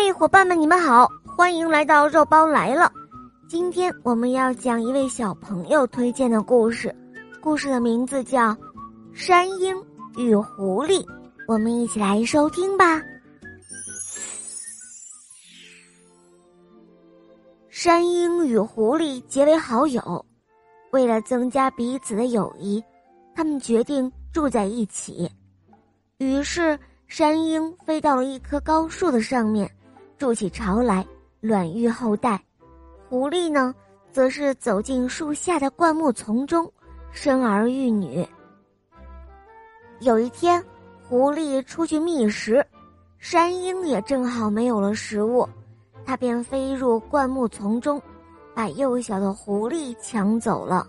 嘿，伙伴们，你们好，欢迎来到肉包来了。今天我们要讲一位小朋友推荐的故事，故事的名字叫《山鹰与狐狸》，我们一起来收听吧。山鹰与狐狸结为好友，为了增加彼此的友谊，他们决定住在一起。于是，山鹰飞到了一棵高树的上面。筑起巢来，卵育后代。狐狸呢，则是走进树下的灌木丛中，生儿育女。有一天，狐狸出去觅食，山鹰也正好没有了食物，它便飞入灌木丛中，把幼小的狐狸抢走了，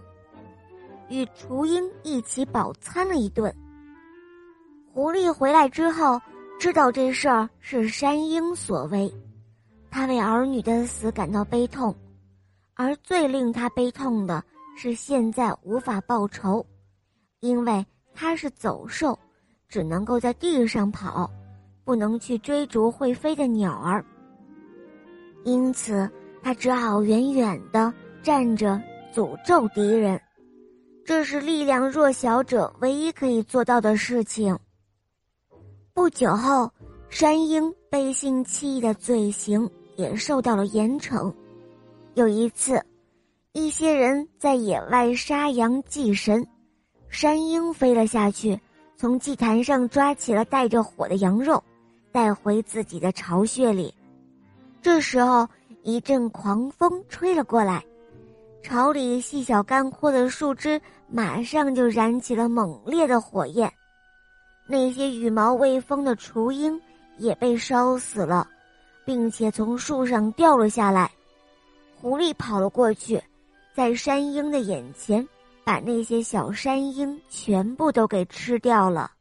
与雏鹰一起饱餐了一顿。狐狸回来之后。知道这事儿是山鹰所为，他为儿女的死感到悲痛，而最令他悲痛的是现在无法报仇，因为他是走兽，只能够在地上跑，不能去追逐会飞的鸟儿。因此，他只好远远的站着诅咒敌人，这是力量弱小者唯一可以做到的事情。不久后，山鹰背信弃义的罪行也受到了严惩。有一次，一些人在野外杀羊祭神，山鹰飞了下去，从祭坛上抓起了带着火的羊肉，带回自己的巢穴里。这时候，一阵狂风吹了过来，巢里细小干枯的树枝马上就燃起了猛烈的火焰。那些羽毛未丰的雏鹰也被烧死了，并且从树上掉了下来。狐狸跑了过去，在山鹰的眼前，把那些小山鹰全部都给吃掉了。